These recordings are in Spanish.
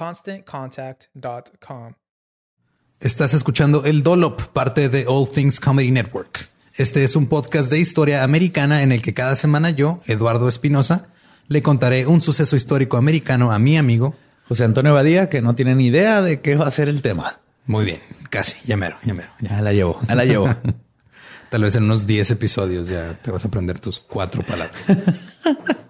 ConstantContact.com. Estás escuchando El Dolop, parte de All Things Comedy Network. Este es un podcast de historia americana en el que cada semana yo, Eduardo Espinosa, le contaré un suceso histórico americano a mi amigo José Antonio Badía, que no tiene ni idea de qué va a ser el tema. Muy bien, casi, ya mero, ya mero. Ya la llevo, ya la llevo. Tal vez en unos 10 episodios ya te vas a aprender tus cuatro palabras.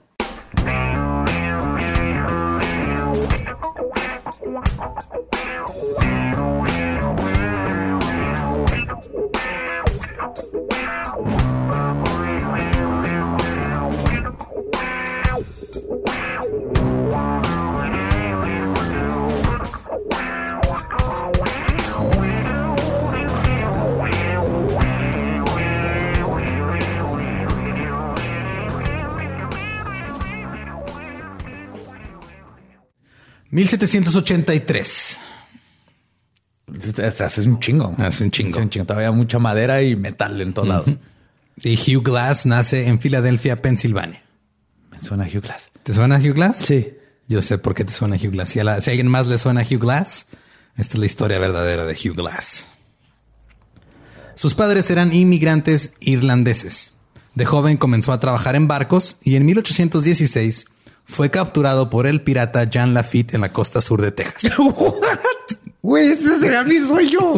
¿1783? Hace un chingo. Hace un chingo. Hace un chingo. Todavía mucha madera y metal en todos lados. Y Hugh Glass nace en Filadelfia, Pensilvania. Me suena Hugh Glass. ¿Te suena Hugh Glass? Sí. Yo sé por qué te suena Hugh Glass. Si a, si a alguien más le suena Hugh Glass, esta es la historia verdadera de Hugh Glass. Sus padres eran inmigrantes irlandeses. De joven comenzó a trabajar en barcos y en 1816 fue capturado por el pirata Jean Lafitte en la costa sur de Texas. Güey, ese será mi sueño.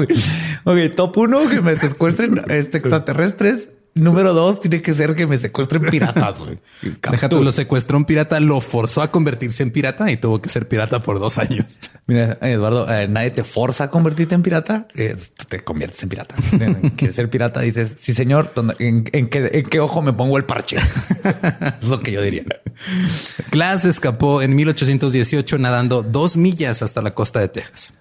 Ok, top uno, que me secuestren este, extraterrestres. Número dos, tiene que ser que me secuestren piratas. güey. Deja tú, lo secuestró un pirata, lo forzó a convertirse en pirata y tuvo que ser pirata por dos años. Mira, Eduardo, eh, nadie te forza a convertirte en pirata. eh, te conviertes en pirata. Quieres ser pirata, dices, sí, señor, ¿dónde- en, en qué, en qué ojo me pongo el parche? es lo que yo diría. Glass escapó en 1818 nadando dos millas hasta la costa de Texas.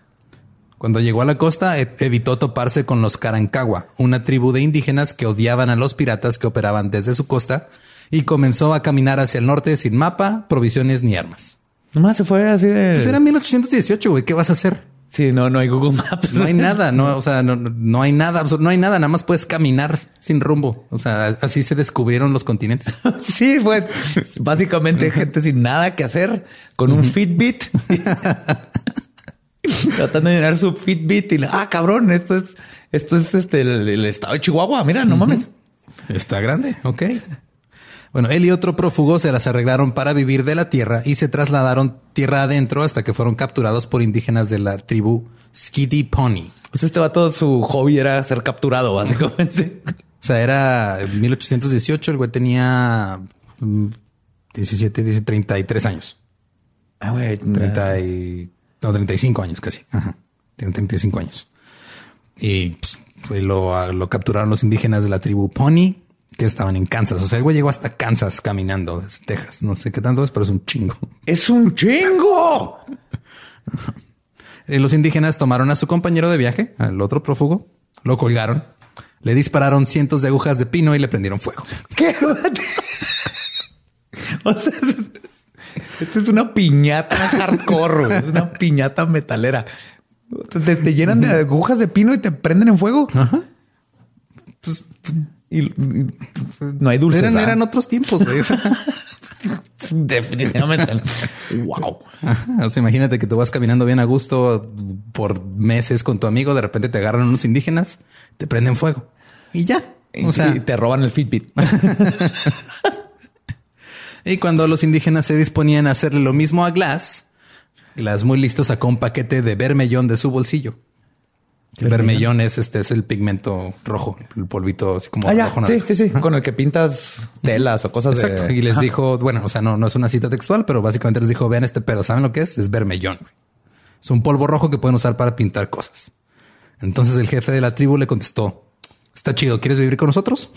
Cuando llegó a la costa, e- evitó toparse con los Carancagua, una tribu de indígenas que odiaban a los piratas que operaban desde su costa, y comenzó a caminar hacia el norte sin mapa, provisiones ni armas. Nomás se fue así de... Pues era 1818, güey. ¿Qué vas a hacer? Sí, no, no hay Google Maps. No hay nada, no, o sea, no, no hay nada, no hay nada, nada más puedes caminar sin rumbo. O sea, así se descubrieron los continentes. Sí, fue básicamente gente sin nada que hacer con un Fitbit. Tratando de llenar su Fitbit y la- ah, cabrón, esto es, esto es este el, el estado de Chihuahua. Mira, no mames. Está grande, ok. Bueno, él y otro prófugo se las arreglaron para vivir de la tierra y se trasladaron tierra adentro hasta que fueron capturados por indígenas de la tribu Skiddy Pony. Pues este vato, su hobby era ser capturado, básicamente. O sea, era 1818, el güey tenía mm, 17, 17, 33 años. Ah, güey. 30 y, no, 35 años casi. Ajá. Tiene 35 años. Y pues, lo, lo capturaron los indígenas de la tribu Pony, que estaban en Kansas. O sea, el güey llegó hasta Kansas caminando desde Texas. No sé qué tanto es, pero es un chingo. ¡Es un chingo! Los indígenas tomaron a su compañero de viaje, al otro prófugo, lo colgaron, le dispararon cientos de agujas de pino y le prendieron fuego. ¿Qué? o sea, esta es una piñata hardcore, güey. es una piñata metalera. Te, te llenan de agujas de pino y te prenden en fuego. Pues, y, y- no hay dulces. Eran, eran otros tiempos, güey. O sea, Definitivamente. wow. ajá. O sea, imagínate que tú vas caminando bien a gusto por meses con tu amigo, de repente te agarran unos indígenas, te prenden fuego y ya. O sea, y te roban el Fitbit. Y cuando los indígenas se disponían a hacerle lo mismo a Glass, Glass muy listo sacó un paquete de vermellón de su bolsillo. El vermellón es este es el pigmento rojo, el polvito así como Ah, ya. rojo Sí, sí, sí. Con el que pintas telas o cosas Exacto. de. Y les dijo, bueno, o sea, no, no es una cita textual, pero básicamente les dijo, vean este pedo, ¿saben lo que es? Es vermellón. Es un polvo rojo que pueden usar para pintar cosas. Entonces el jefe de la tribu le contestó, está chido, ¿quieres vivir con nosotros?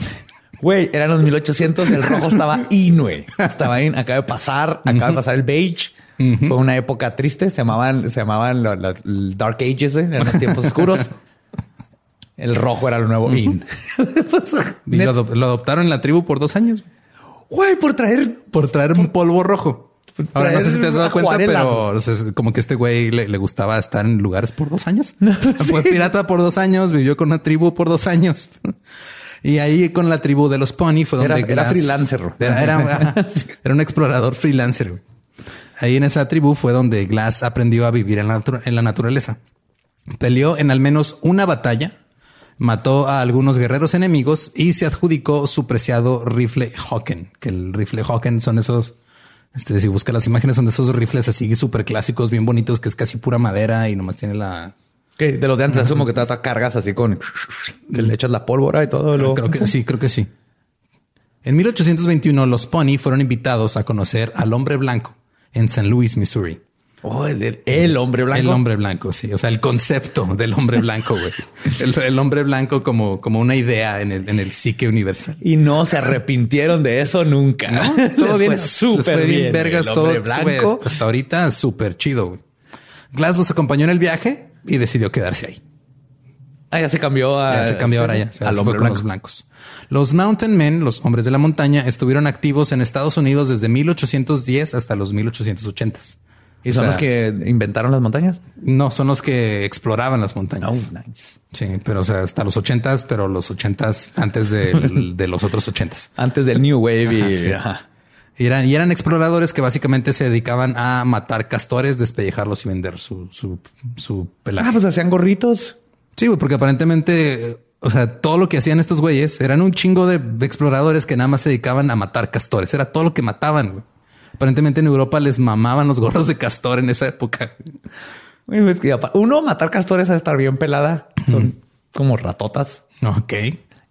Güey, eran los 1800. El rojo estaba in, güey. Estaba in. Acaba de pasar, acaba de pasar el beige. Fue una época triste. Se llamaban, se llamaban lo- lo- el Dark Ages, güey. Eran los tiempos oscuros. El rojo era lo nuevo in. Y lo, adop- lo adoptaron en la tribu por dos años. Güey, por traer por traer un polvo rojo. Ahora no sé si te has dado cuenta, pero o sea, como que este güey le, le gustaba estar en lugares por dos años. Fue pirata por dos años, vivió con una tribu por dos años. Y ahí con la tribu de los Pony fue donde Era- era freelancer. Era, era- era un explorador freelancer. güey. Ahí en esa tribu fue donde Glass aprendió a vivir en la, en la naturaleza. Peleó en al menos una batalla, mató a algunos guerreros enemigos y se adjudicó su preciado rifle Hawken, que el rifle Hawken son esos, este, si busca las imágenes, son de esos rifles así súper clásicos, bien bonitos, que es casi pura madera y nomás tiene la... Que de los de antes asumo que trata cargas así con que le echas la pólvora y todo. Lo... Creo que sí, creo que sí. En 1821, los Pony fueron invitados a conocer al hombre blanco en San Luis, Missouri. Oh, el, hombre blanco. El hombre blanco, sí. O sea, el concepto del hombre blanco, güey. El, el hombre blanco como, como una idea en el, en el psique universal. Y no se arrepintieron de eso nunca. Todo bien, súper bien. vergas todo. blanco. hasta ahorita súper chido, güey. Glass los acompañó en el viaje y decidió quedarse ahí. Ah, ya se cambió a. Ya se cambió ahora ya. al hombre blanco. los blancos. Los Mountain Men, los hombres de la montaña, estuvieron activos en Estados Unidos desde 1810 hasta los 1880s. ¿Y O son sea, los que inventaron las montañas? No, son los que exploraban las montañas. Oh, nice. Sí, pero o sea, hasta los ochentas, pero los ochentas antes del- de, los otros ochentas. Antes del New Wave y. Ajá, sí. ajá. Y eran, y eran exploradores que básicamente se dedicaban a matar castores, despellejarlos y vender su, su, su pelaje. Ah, pues hacían gorritos. Sí, güey, porque aparentemente, o sea, todo lo que hacían estos güeyes eran un chingo de exploradores que nada más se dedicaban a matar castores. Era todo lo que mataban. güey. Aparentemente en Europa les mamaban los gorros de castor en esa época. Pues Uno, matar castores a estar bien pelada. Son como ratotas, Ok.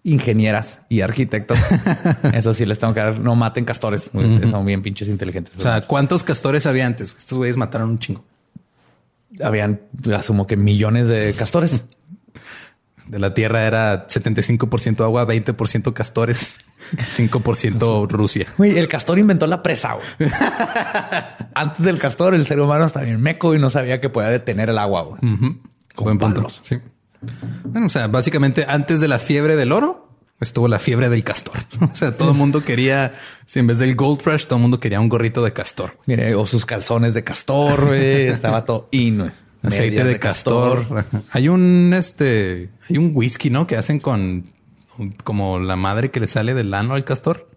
Ingenieras y arquitectos. Eso sí les tengo que dar. No maten castores. Son bien pinches inteligentes. O sea, ¿cuántos castores había antes? Estos güeyes mataron un chingo. habían, asumo que millones de castores. De la tierra era 75% agua, 20% castores, 5% Rusia. Güey, el castor inventó la presa. güey. Antes del castor, el ser humano estaba bien meco y no sabía que podía detener el agua. güey. Con Buen punto. palos. Sí. Bueno, o sea, básicamente antes de la fiebre del oro estuvo la fiebre del castor. O sea, todo el mundo quería, si en vez del gold rush, todo el mundo quería un gorrito de castor. Mire, o sus calzones de castor, güey. Estaba todo in. Aceite de, castor. Hay un este, hay un whisky, ¿no? Que hacen con como la madre que le sale del ano al castor.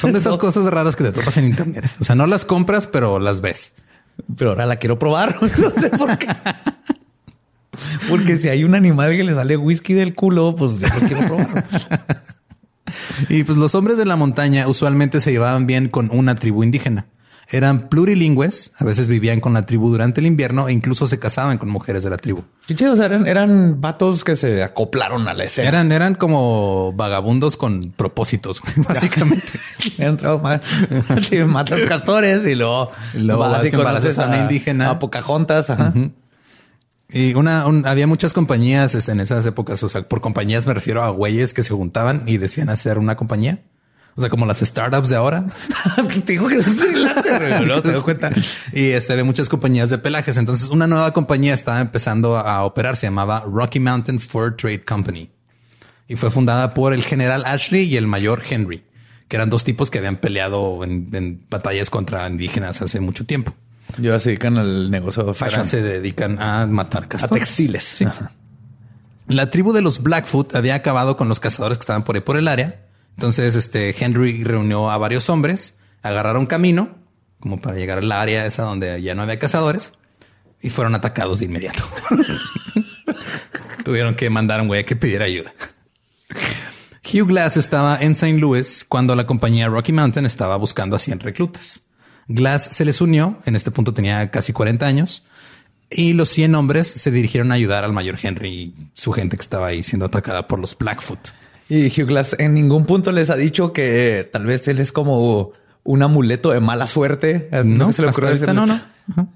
Son de esas cosas raras que te topas en internet. O sea, no las compras, pero las ves. Pero ahora la quiero probar. No sé por qué. Porque si hay un animal que le sale whisky del culo, pues yo lo quiero probar. Y pues los hombres de la montaña usualmente se llevaban bien con una tribu indígena. Eran plurilingües, a veces vivían con la tribu durante el invierno e incluso se casaban con mujeres de la tribu. Qué chido, o sea, eran, eran vatos que se acoplaron a la escena. Eran, eran como vagabundos con propósitos, básicamente. Ma- sí, matas castores y luego, Y luego vas y conoces a una indígena. A Pocahontas. Ajá. Y una, un- había muchas compañías este, en esas épocas. O sea, por compañías me refiero a güeyes que se juntaban y decían hacer una compañía. O sea, como las startups de ahora. Te digo que freelancer, güey, luego te das cuenta. Y este, había muchas compañías de pelajes. Entonces, una nueva compañía estaba empezando a operar. Se llamaba Rocky Mountain Fur Trade Company. Y fue fundada por el general Ashley y el mayor Henry, que eran dos tipos que habían peleado en, en batallas contra indígenas hace mucho tiempo. Yo se dedican al negocio de fashion. Se dedican a matar a castores. textiles. Sí. La tribu de los Blackfoot había acabado con los cazadores que estaban por ahí por el área. Entonces, este Henry reunió a varios hombres, agarraron camino como para llegar al área esa donde ya no había cazadores y fueron atacados de inmediato. Tuvieron que mandar a un güey que pidiera ayuda. Hugh Glass estaba en St. Louis cuando la compañía Rocky Mountain estaba buscando a 100 reclutas. Glass se les unió, en este punto tenía casi 40 años, y los 100 hombres se dirigieron a ayudar al mayor Henry y su gente que estaba ahí siendo atacada por los Blackfoot. Y Hugh Glass en ningún punto les ha dicho que eh, tal vez él es como un amuleto de mala suerte. No, se le hasta ocurrió ahorita no, no. Ajá.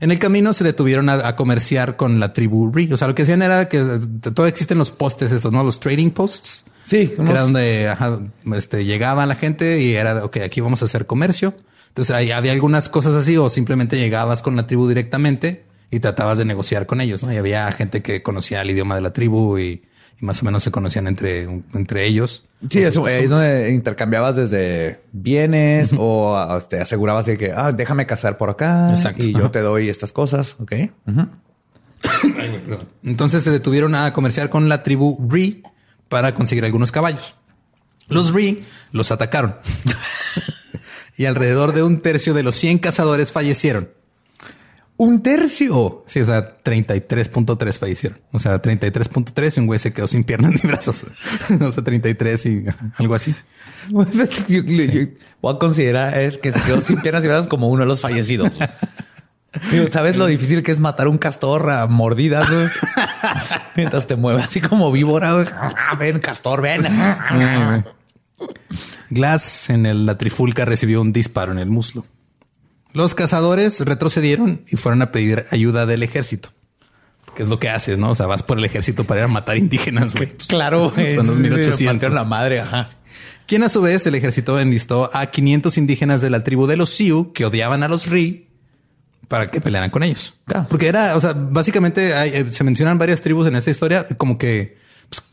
En el camino se detuvieron a, a comerciar con la tribu Ree. O sea, lo que hacían era que eh, todavía existen los postes estos, ¿no? Los trading posts. Sí, Que era donde ajá, este, llegaba la gente y era, ok, aquí vamos a hacer comercio. Entonces ahí había algunas cosas así o simplemente llegabas con la tribu directamente y tratabas de negociar con ellos, ¿no? Y había gente que conocía el idioma de la tribu y, y más o menos se conocían entre, entre ellos. Sí, eso es donde intercambiabas desde bienes o ah, te asegurabas de que ah, déjame casar por acá Exacto. y yo te doy estas cosas. Ok. Entonces se detuvieron a comerciar con la tribu Ree para conseguir algunos caballos. Los Ree los atacaron y alrededor de un tercio de los 100 cazadores fallecieron. Un tercio. Sí, o sea, 33.3 fallecieron. O sea, 33.3 y un güey se quedó sin piernas ni brazos. o sea, 33 y algo así. yo, yo- yo voy a considerar que se quedó sin piernas y brazos como uno de los fallecidos. Digo, ¿Sabes lo difícil que es matar un castor a mordidas? güey? Mientras te mueve así como víbora. güey. Ah, Ven, castor, ven. Glass en el- la trifulca recibió un disparo en el muslo. Los cazadores retrocedieron y fueron a pedir ayuda del ejército. Que es lo que haces, ¿no? O sea, vas por el ejército para ir a matar indígenas, güey. Pues, Claro, güey. Son los Sí, 1800. partieron la madre. Ajá. Quien a su vez el ejército enlistó a 500 indígenas de la tribu de los Sioux que odiaban a los Ri para que pelearan con ellos. Claro. Porque era, o sea, básicamente hay- eh, se mencionan varias tribus en esta historia como que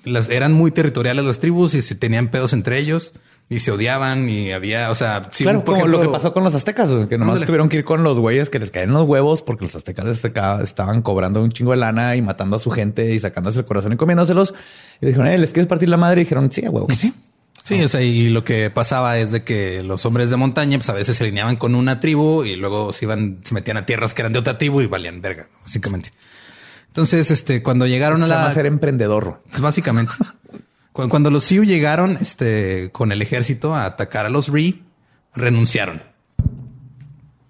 las eran muy territoriales las tribus y se tenían pedos entre ellos y se odiaban y había, o sea, sí, claro, por como lo que ejemplo, pasó con los aztecas, que nomás Ándale. tuvieron que ir con los güeyes que les caían los huevos porque los aztecas azteca- estaban cobrando un chingo de lana y matando a su gente y sacándose el corazón y comiéndoselos. Y dijeron, eh, ¿les quieres partir la madre? Y dijeron, sí, a huevo que sí. Sí, o sea, y lo que pasaba es de que los hombres de montaña, pues a veces se alineaban con una tribu y luego se iban, se metían a tierras que eran de otra tribu y valían verga, básicamente. Entonces, este, cuando llegaron Se a la, ser emprendedor. Pues básicamente. Cu- Cuando los Sioux llegaron este, con el ejército a atacar a los Ree, renunciaron.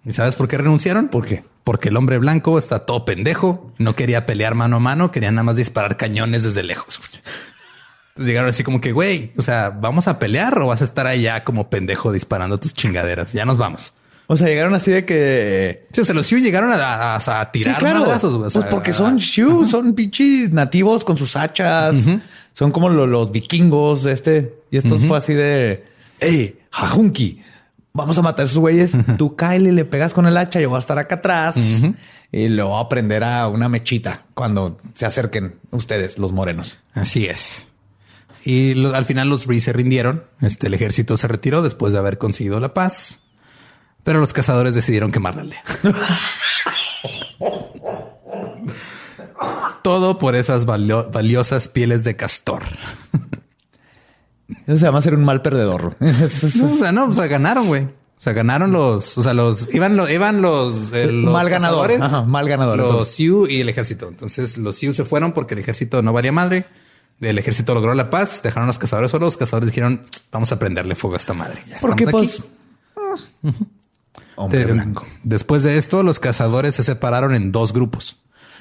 ¿Y sabes por qué renunciaron? ¿Por qué? Porque el hombre blanco está todo pendejo, no quería pelear mano a mano, quería nada más disparar cañones desde lejos. Entonces llegaron así como que, güey, o sea, ¿vamos a pelear o vas a estar allá como pendejo disparando tus chingaderas? Ya nos vamos. O sea, llegaron así de que... Sí, o sea, los Sioux llegaron a, a- a tirar madrazos, güey, o Pues porque son Sioux, son pinches nativos con sus hachas. Son como lo- los vikingos de este. Y esto fue así de, hey, jajunki, vamos a matar a esos güeyes. Tú Kyle le pegas con el hacha, yo voy a estar acá atrás y le voy a prender a una mechita cuando se acerquen ustedes, los morenos. Así es. Y lo- al final los Ree se rindieron. Este, el ejército se retiró después de haber conseguido la paz. Pero los cazadores decidieron quemar la aldea. Todo por esas valio- valiosas pieles de castor. Eso se llama ser un mal perdedor. No, o sea, no, o sea, ganaron, güey. O sea, ganaron los, o sea, los, iban, lo- iban los, eh, los Mal ganador. cazadores, Ajá, mal ganador, Los. Sioux y el ejército. Entonces los Sioux se fueron porque el ejército no valía madre. El ejército logró la paz, dejaron a los cazadores solos. Los cazadores dijeron, vamos a prenderle fuego a esta madre. Ya Porque estamos pues... Hombre De- blanco. Después de esto, los cazadores se separaron en dos grupos.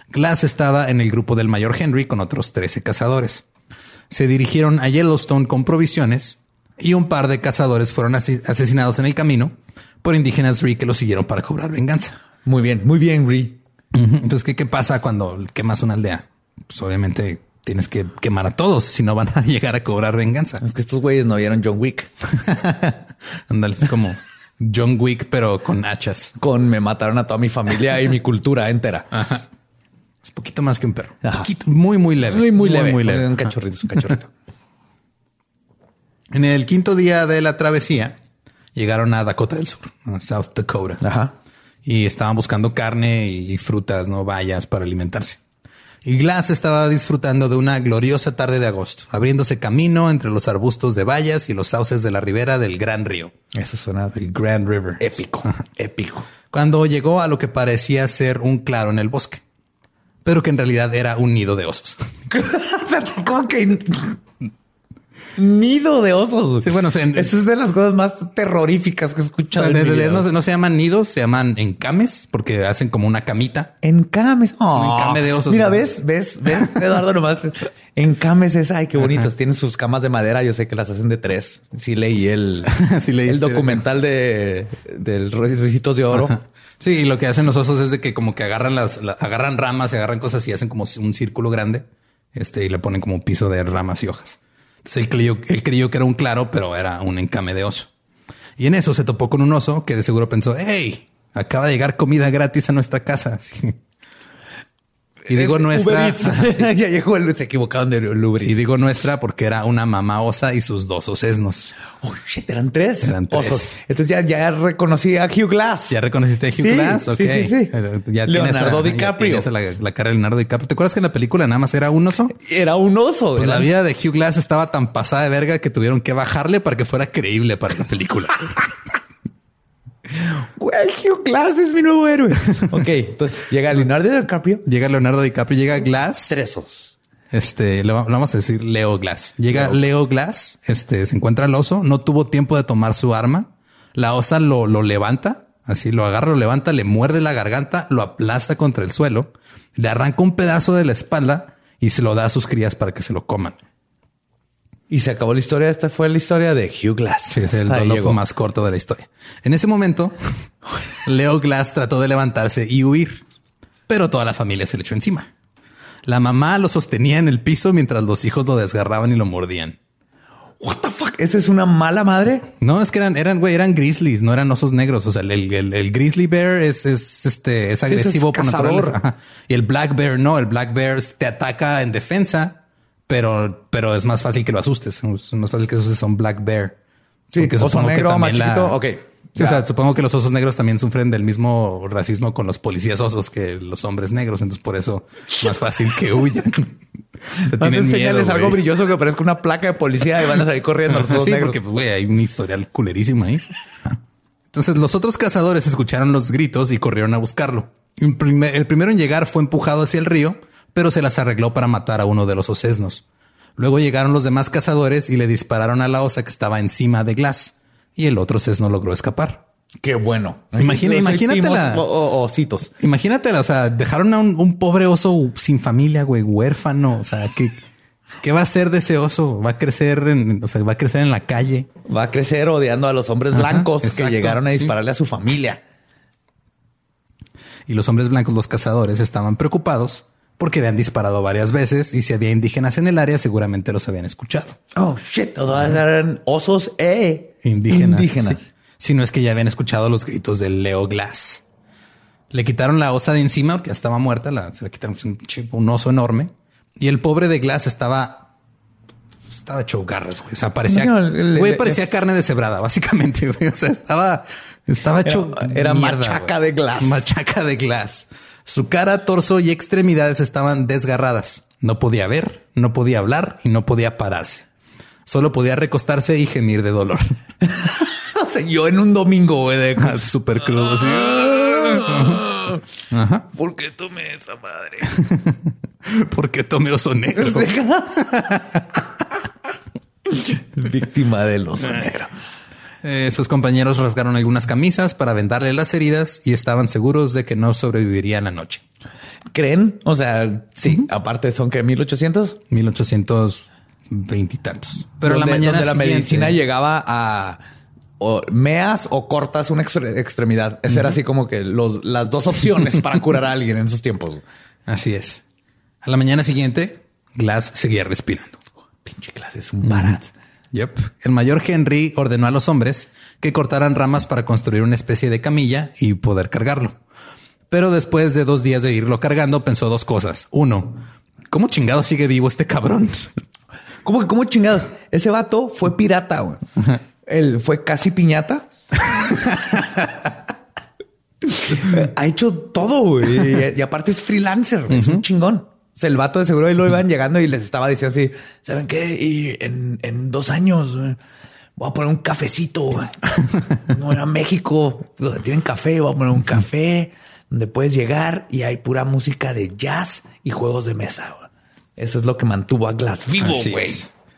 Glass estaba en el grupo del mayor Henry con otros 13 cazadores. Se dirigieron a Yellowstone con provisiones y un par de cazadores fueron asesinados en el camino por indígenas Ree que los siguieron para cobrar venganza. Muy bien, muy bien. Ujú. Entonces, ¿qué, ¿qué pasa cuando quemas una aldea? Pues obviamente tienes que quemar a todos, si no van a llegar a cobrar venganza. Es que estos güeyes no vieron John Wick Ándale, es como John Wick, pero con hachas. con me mataron a toda mi familia y mi cultura entera. Es poquito más que un perro. Ajá. Poquito, muy, muy leve. Muy, muy leve. Muy leve. Un Ajá. cachorrito, es un cachorrito. En el quinto día de la travesía, llegaron a Dakota del Sur, a South Dakota. Ajá. Y estaban buscando carne y frutas, no bayas para alimentarse. Y Glass estaba disfrutando de una gloriosa tarde de agosto, abriéndose camino entre los arbustos de bayas y los sauces de la ribera del Gran Río, Eso suena el Grand River. épico, épico. Cuando llegó a lo que parecía ser un claro en el bosque, pero que en realidad era un nido de osos. ¿Cómo que nido de osos? Sí, bueno, o sea, en- es de las cosas más terroríficas que he O escuchado. sea, realidad vida. no, se- no se llaman nidos, se llaman encames porque hacen como una camita. Encames. Oh, encame de osos. Mira, ves, ves, ves, Eduardo, nomás. Encames es, ay, qué bonitos. Tienen sus camas de madera. Yo sé que las hacen de tres. Sí leí el, Sí leíste. el documental de del Ricitos de Oro. Ajá. Sí, lo que hacen los osos es de que como que agarran las, la- agarran ramas y agarran cosas y hacen como un círculo grande. Este, y le ponen como un piso de ramas y hojas. Entonces él creyó, que era un claro, pero era un encame de oso. Y en eso se topó con un oso que de seguro pensó, hey, acaba de llegar comida gratis a nuestra casa. Sí. Y digo nuestra. Ya llegó el, se equivocaron de Uber Y Eats. digo nuestra porque era una mamá osa y sus dos osesnos. Oh, shit, eran tres. Eran tres. osos. Entonces ya, ya reconocí a Hugh Glass. ¿Ya reconociste a Hugh Sí, Glass? sí, Ok. sí, sí. Eh, Ya Leonardo a- DiCaprio. la, la cara de Leonardo DiCaprio. ¿Te acuerdas que en la película nada más era un oso? Era un oso. Pues la vida de Hugh Glass estaba tan pasada de verga que tuvieron que bajarle para que fuera creíble para la película. Güey, Hugh Glass es mi nuevo héroe. ok, entonces llega Leonardo DiCaprio. llega Leonardo DiCaprio, llega Glass. Tres osos. Este, le va- le vamos a decir Leo Glass. Llega Leo Glass, este, se encuentra el oso, no tuvo tiempo de tomar su arma. La osa lo, lo levanta, así lo agarra, lo levanta, le muerde la garganta, lo aplasta contra el suelo, le arranca un pedazo de la espalda y se lo da a sus crías para que se lo coman. Y se acabó la historia. Esta fue la historia de Hugh Glass. Sí, es el dolor más corto de la historia. En ese momento, Leo Glass trató de levantarse y huir, pero toda la familia se le echó encima. La mamá lo sostenía en el piso mientras los hijos lo desgarraban y lo mordían. What the fuck? ¿Esa es una mala madre? No, es que eran, eran, güey, eran grizzlies, no eran osos negros. O sea, el, el- el grizzly bear es, es, este, es es agresivo por cazador. naturaleza. Ajá. Y el black bear no, el black bear te ataca en defensa, pero, pero es más fácil que lo asustes. Es más fácil que asustes a un black bear. Porque oso supongo que negro, más también la-. Ok. Sí, O sea, supongo que los osos negros también sufren del mismo racismo con los policías osos que los hombres negros. Entonces, por eso es más fácil que huyan. Vas a enseñarles miedo, algo brilloso que parezca una placa de policía y van a salir corriendo los osos sí, negros. porque, güey, hay un historial culerísimo ahí. Entonces, los otros cazadores escucharon los gritos y corrieron a buscarlo. El primer- el primero en llegar fue empujado hacia el río, pero se las arregló para matar a uno de los osesnos. Luego llegaron los demás cazadores y le dispararon a la osa que estaba encima de Glass y el otro osesno logró escapar. Qué bueno. Imagina- imagínatela. o- o- ositos. Imagínate, o sea, dejaron a un, un pobre oso sin familia, güey, huérfano. O sea, ¿qué, ¿qué va a hacer de ese oso? Va a crecer en, o sea, va a crecer en la calle. Va a crecer odiando a los hombres Ajá, blancos que llegaron a sí. dispararle a su familia. Y los hombres blancos, los cazadores, estaban preocupados porque habían disparado varias veces y si había indígenas en el área, seguramente los habían escuchado. Oh shit, todos eran osos e Indígenas. indígenas. sí. Si no es que ya habían escuchado los gritos del Leo Glass. Le quitaron la osa de encima porque ya estaba muerta. La, se le quitaron un, oso enorme y el pobre de Glass estaba, estaba hecho garras. güey. O sea, parecía, No, el- güey, el- parecía carne deshebrada, básicamente. güey. O sea, estaba, estaba hecho. Era- era machaca güey. de Glass. Machaca de Glass. Su cara, torso y extremidades estaban desgarradas. No podía ver, no podía hablar y no podía pararse. Solo podía recostarse y gemir de dolor. O sea, yo en un domingo, güey, de Súper crudo. así. Ajá. ¿Por qué tomé esa madre? Porque tomé oso negro. Víctima del oso negro. Eh, sus compañeros rasgaron algunas camisas para vendarle las heridas y estaban seguros de que no sobreviviría la noche. ¿Creen? O sea, sí, aparte son que 1800. 1820 y tantos. Pero la mañana donde la medicina llegaba a o meas o cortas una extre- extremidad. Esa era así como que los, las dos opciones para curar a alguien en esos tiempos. Así es. A la mañana siguiente, Glass seguía respirando. Pinche clase es un barat. Yep. El mayor Henry ordenó a los hombres que cortaran ramas para construir una especie de camilla y poder cargarlo. Pero después de dos días de irlo cargando, pensó dos cosas. Uno, ¿cómo chingado sigue vivo este cabrón? ¿Cómo, cómo chingados? Ese vato fue pirata. güey. Él fue casi piñata. ha hecho todo güey. Y, y aparte es freelancer. Es un chingón. Sea, el vato de seguro ahí lo iban llegando y les estaba diciendo así: ¿Saben qué? Y en, en dos años voy a poner un cafecito. No era México donde tienen café. Voy a poner un café donde puedes llegar y hay pura música de jazz y juegos de mesa. Eso es lo que mantuvo a Glass vivo, güey.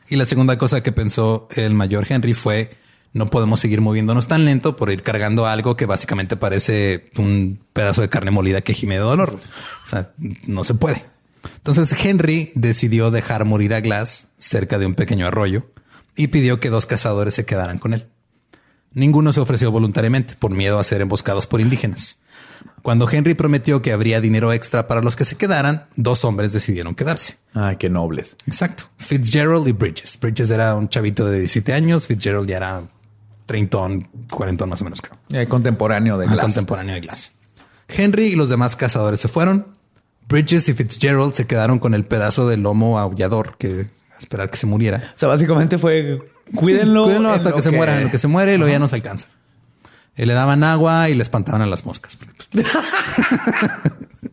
Y la segunda cosa que pensó el mayor Henry fue no podemos seguir moviéndonos tan lento por ir cargando algo que básicamente parece un pedazo de carne molida que gime de dolor. O sea, no se puede. Entonces Henry decidió dejar morir a Glass cerca de un pequeño arroyo y pidió que dos cazadores se quedaran con él. Ninguno se ofreció voluntariamente por miedo a ser emboscados por indígenas. Cuando Henry prometió que habría dinero extra para los que se quedaran, dos hombres decidieron quedarse. Ay, qué nobles. Exacto. Fitzgerald y Bridges. Bridges era un chavito de 17 años. Fitzgerald ya era treintón, cuarentón más o menos, creo. Eh, contemporáneo de Glass. Contemporáneo de Glass. Henry y los demás cazadores se fueron. Bridges y Fitzgerald se quedaron con el pedazo de lomo aullador que a esperar que se muriera. O sea, básicamente fue cuídenlo, Sí, cuídenlo hasta lo que, se muera, en lo que se muere y luego ya nos alcanza. Y le daban agua y le espantaban a las moscas.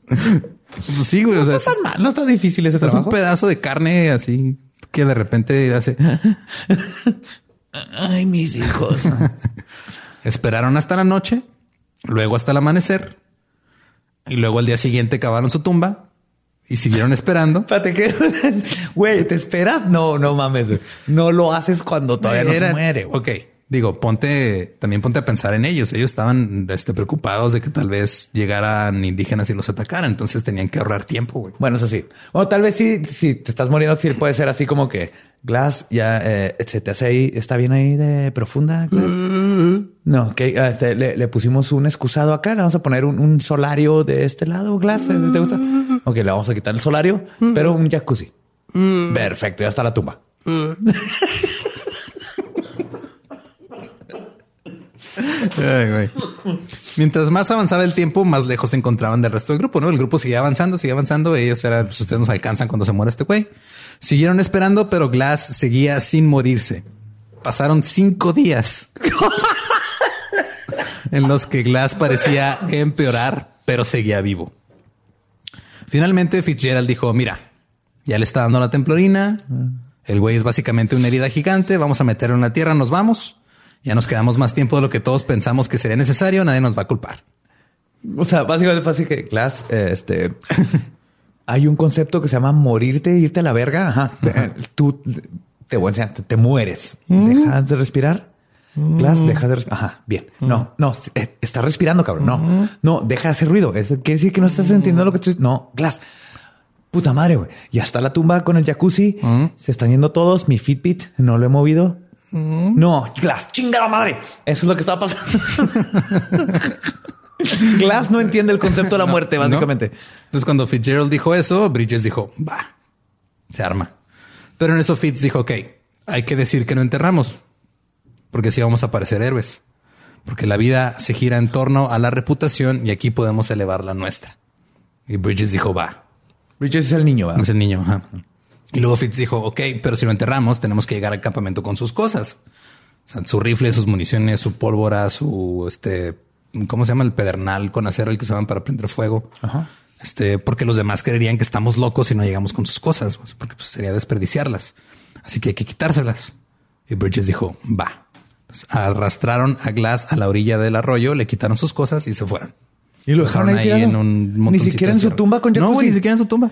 Pues, sí, güey. O sea, No está mal, no está difícil ese es un pedazo de carne así que de repente hace. Ay, mis hijos. Esperaron hasta la noche, luego hasta el amanecer, y luego al día siguiente cavaron su tumba y siguieron esperando. Espérate, ¿qué? Güey, ¿te esperas? No, no mames. güey. No lo haces cuando todavía no se muere. güey. Ok, digo, ponte, también ponte a pensar en ellos. Ellos estaban este, preocupados de que tal vez llegaran indígenas y los atacaran, entonces tenían que ahorrar tiempo, güey. Bueno, eso sí. O tal vez sí, si te estás muriendo, sí puede ser así como que Glass ya eh, se te hace ahí, está bien ahí de profunda. Glass? No, ok. este, le, le pusimos un excusado acá. Le vamos a poner un, un solario de este lado. Glass, ¿eh? ¿te gusta? Ok, le vamos a quitar el solario, pero un jacuzzi. Perfecto, ya está la tumba. Ay. Mientras más avanzaba el tiempo, más lejos se encontraban del resto del grupo, ¿no? El grupo seguía avanzando, seguía avanzando. Ellos eran, pues ustedes nos alcanzan cuando se muera este güey. Siguieron esperando, pero Glass seguía sin morirse. Pasaron cinco días en los que Glass parecía empeorar, pero seguía vivo. Finalmente Fitzgerald dijo, mira, ya le está dando la templorina. El güey es básicamente una herida gigante. Vamos a meterlo en la tierra, nos vamos. Ya nos quedamos más tiempo de lo que todos pensamos que sería necesario. Nadie nos va a culpar. O sea, básicamente así que Glass, eh, este, hay un concepto que se llama morirte, irte a la verga. Ajá. Te- Tú te voy a enseñar, te, te mueres. Dejas de respirar. Glass, dejas de respirar. Ajá, bien. No, no, eh, estás respirando, cabrón. No, no, deja de hacer ruido. Eso quiere decir que no estás entendiendo lo que estoy. No, Glass. Puta madre, güey. Ya está la tumba con el jacuzzi. Se están yendo todos. Mi Fitbit no lo he movido. No, Glass, chinga la madre. Eso es lo que estaba pasando. Glass no entiende el concepto de la muerte, ¿No? básicamente. Entonces, cuando Fitzgerald dijo eso, Bridges dijo, va, se arma. Pero en eso Fitz dijo, ok, hay que decir que no enterramos, porque así vamos a parecer héroes. Porque la vida se gira en torno a la reputación y aquí podemos elevar la nuestra. Y Bridges dijo, va, Bridges es el niño, ¿verdad? es el niño. ajá. Y luego Fitz dijo, ok, pero si lo enterramos, tenemos que llegar al campamento con sus cosas. O sea, su rifle, sus municiones, su pólvora, su este, ¿cómo se llama? El pedernal con acero, el que usaban para prender fuego. Ajá. Este, porque los demás creerían que estamos locos si no llegamos con sus cosas, pues, porque pues, sería desperdiciarlas. Así que hay que quitárselas. Y Bridges dijo, va. Arrastraron a Glass a la orilla del arroyo, le quitaron sus cosas y se fueron. Y lo dejaron ahí tirado. Ni montoncito siquiera en su tumba con No, jacuzzi. güey, ni siquiera en su tumba.